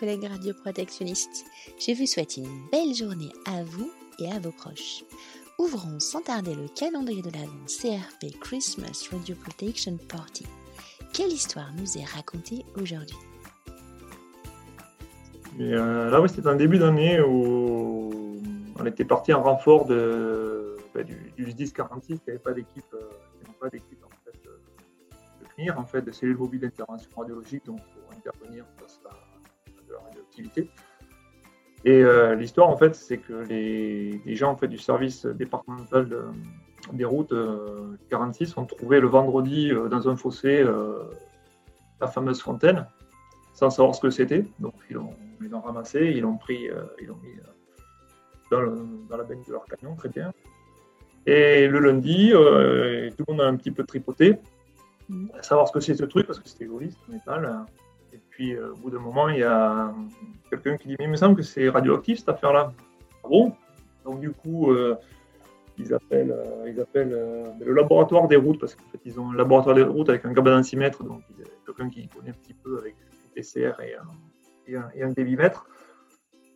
collègues radioprotectionnistes. Je vous souhaite une belle journée à vous et à vos proches. Ouvrons sans tarder le calendrier de l'Avent CRP Christmas Radio Protection Party. Quelle histoire nous est racontée aujourd'hui? Euh, Là, oui, c'était un début d'année où on était parti en renfort de, bah, du, du 10 46 qui n'avait pas d'équipe, euh, d'équipe en fait, euh, de CNIR, en fait, de cellules mobiles d'intervention radiologique, pour intervenir face à radioactivité. Et euh, l'histoire, en fait, c'est que les, les, gens en fait, du service départemental de, des routes euh, 46 ont trouvé le vendredi euh, dans un fossé euh, la fameuse fontaine, sans savoir ce que c'était. Donc, ils l'ont ramassé, ils l'ont pris, euh, ils l'ont mis dans, le, dans, la benne de leur camion, très bien. Et le lundi, euh, tout le monde a un petit peu tripoté, mmh. à savoir ce que c'est ce truc, parce que c'était joli, c'est métal. Euh, au bout d'un moment, il y a quelqu'un qui dit Mais il me semble que c'est radioactif cette affaire-là. Ah bon? Donc, du coup, euh, ils appellent, euh, ils appellent le laboratoire des routes, parce qu'en fait, ils ont un laboratoire des routes avec un gabadensimètre, donc quelqu'un qui connaît un petit peu avec un PCR et un, et débitmètre.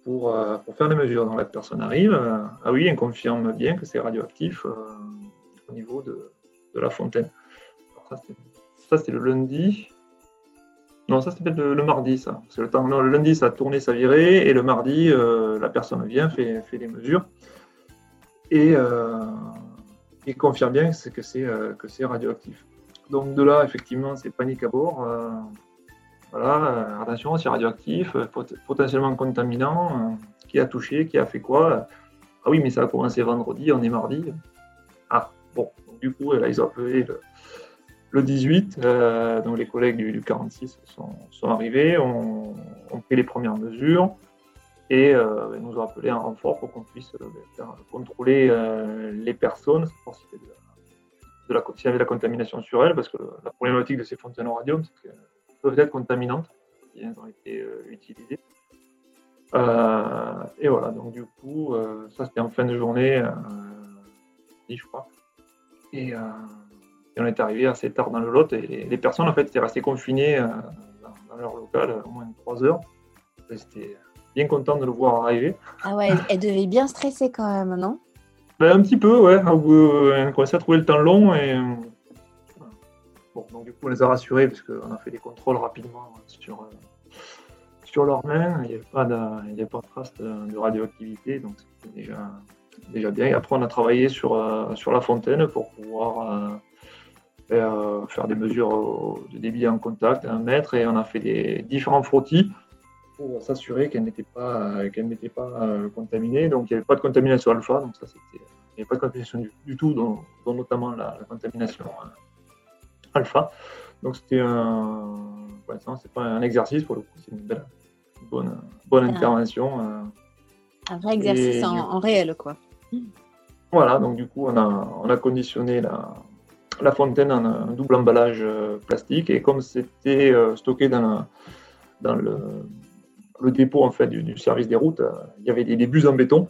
Pour, faire des mesures. Donc la personne arrive, ah oui, elle confirme bien que c'est radioactif au niveau de, la fontaine. Ça, c'était le lundi. Non, ça c'était le, le, mardi, ça. Le, temps, le, lundi, ça a tourné, ça a viré, et le mardi, la personne vient, fait, fait des mesures, et il confirme bien que c'est radioactif. Donc de là, effectivement, c'est panique à bord. Voilà, euh, attention, c'est radioactif, euh, pot potentiellement contaminant. Euh, qui a touché, qui a fait quoi? Ah oui, mais ça a commencé vendredi, on est mardi. Ah, bon, du coup, là, ils ont appelé le, le 18. Euh, les collègues du, du 46 sont, arrivés, ont, pris les premières mesures et euh, nous ont appelé en renfort pour qu'on puisse euh, contrôler les personnes, s'il y, avait de la contamination sur elles, parce que la problématique de ces fontaines au radium, c'est que peuvent être contaminantes qui ont été utilisées. Et voilà, donc du coup, ça c'était en fin de journée, je crois. Et, on est arrivé assez tard dans le lot et les, les personnes en fait étaient restées confinées dans, dans, leur local au moins trois heures. C'était bien content de le voir arriver. Ah ouais, elle devait bien stresser quand même, non? Ben, Un petit peu, ouais. On commençait à trouver le temps long et Bon, donc du coup, on les a rassurés parce qu'on a fait des contrôles rapidement sur, euh, sur leurs mains. Il n'y avait pas de, il avait pas de trace de, de radioactivité, donc c'était déjà, déjà bien. Et après, on a travaillé sur, euh, sur la fontaine pour pouvoir euh, faire, des mesures de débit en contact, un mètre, et on a fait des différents frottis pour s'assurer qu'elle n'était pas, qu'elle n'était pas contaminée. Donc, il n'y avait pas de contamination alpha, donc ça, c'était, il n'y avait pas de contamination du, du tout, dont, dont, notamment la, la contamination alpha. Donc c'était un, ouais, c'est pas un exercice pour le coup, c'est une belle, bonne, bonne ah. intervention. Euh. Un vrai exercice en, en, réel, quoi. Voilà, donc du coup on a, on a conditionné la, la fontaine en un double emballage euh, plastique et comme c'était euh, stocké dans, le, dépôt en fait du, service des routes, il y avait des, des, bus en béton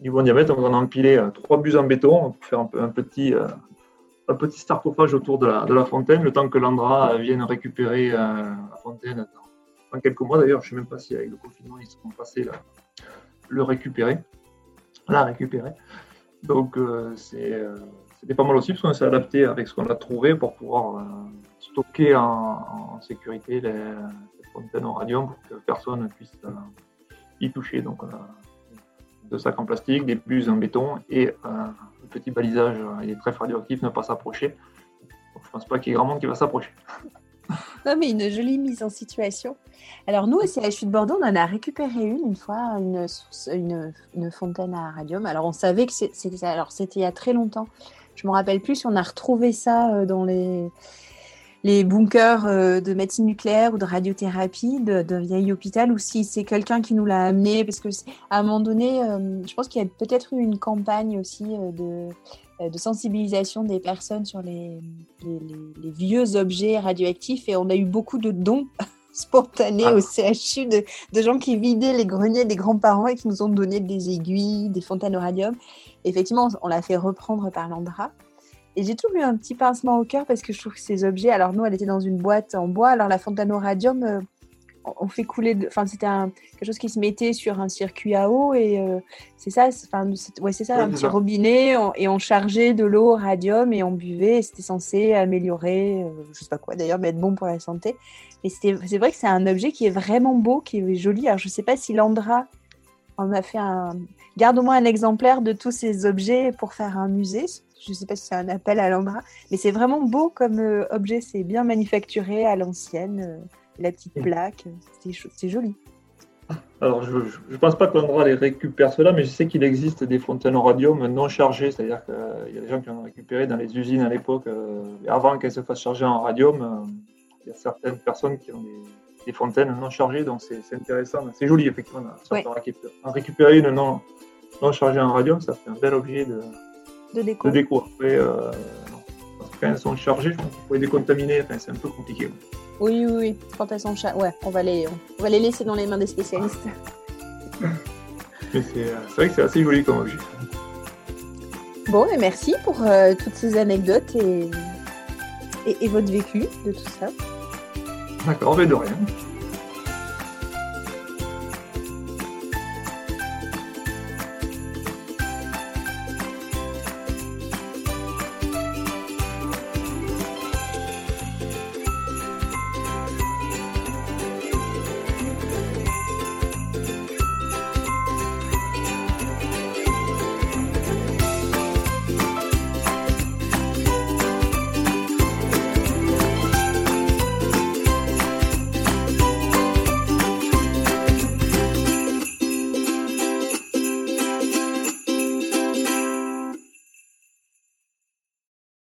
du bon diamètre, on a empilé trois bus en béton pour faire un, petit un petit sarcophage autour de la, fontaine, le temps que l'Andra vienne récupérer euh, la fontaine dans, quelques mois. D'ailleurs, je ne sais même pas si avec le confinement, ils seront passés là, le récupérer, la récupérer. Donc, euh, euh c'était pas mal aussi, parce qu'on s'est adapté avec ce qu'on a trouvé pour pouvoir euh, stocker en, sécurité les, les fontaines en radium pour que personne ne puisse euh, y toucher. Donc, deux sacs en plastique, des bus en béton et un petit balisage, il est très radioactif, ne pas s'approcher. Je pense pas qu'il y ait grand monde qui va s'approcher. Non, mais une jolie mise en situation. Alors, nous, la chute de Bordeaux, on en a récupéré une, une fois, une, fontaine à radium. Alors, on savait que c'était c'était il y a très longtemps. Je me rappelle plus si on a retrouvé ça euh, dans les, bunkers euh, de médecine nucléaire ou de radiothérapie de, vieil hôpital ou si c'est quelqu'un qui nous l'a amené parce que à un moment donné euh, je pense qu'il y a peut-être eu une campagne aussi de, sensibilisation des personnes sur les, vieux objets radioactifs et on a eu beaucoup de dons spontanés ah. au CHU de, de, gens qui vidaient les greniers des grands-parents et qui nous ont donné des aiguilles, des fontaines au radium. effectivement, on l'a fait reprendre par l'Andra. Et j'ai toujours eu un petit pincement au cœur parce que je trouve que ces objets, alors nous, elle était dans une boîte en bois, alors la fontaine au radium, euh, on fait couler. Enfin, c'était quelque chose qui se mettait sur un circuit à eau et euh, c'est ça. Enfin, ouais, c'est ça, un petit robinet et on chargeait de l'eau au radium et on buvait. C'était censé améliorer, euh, je sais pas quoi d'ailleurs, mais être bon pour la santé. Et c'est vrai que c'est un objet qui est vraiment beau, qui est joli. Alors, je sais pas si Landra on a fait un. Garde au moins un exemplaire de tous ces objets pour faire un musée. Je ne sais pas si c'est un appel à Landra, mais c'est vraiment beau comme euh, objet. C'est bien manufacturé à l'ancienne la petite plaque. C'est joli. Alors, je ne pense pas l'endroit les récupère cela, mais je sais qu'il existe des fontaines au radium non chargées, c'est-à-dire qu'il y a des gens qui ont récupéré dans les usines à l'époque, euh, avant qu'elles se fassent charger en radium. Euh, il y a certaines personnes qui ont des, fontaines non chargées, donc c'est intéressant. C'est joli, effectivement. En récupérer une non, non chargée en radium, ça fait un bel objet de, de déco. De déco. Après, euh, quand elles sont chargées, faut les décontaminer, c'est un peu compliqué. Oui, oui, oui. Quand elles sont chat, ouais, on va les, on va les laisser dans les mains des spécialistes. c'est vrai que c'est assez joli comme objet. Bon, et merci pour euh, toutes ces anecdotes et, et, et, votre vécu de tout ça. D'accord, mais de rien.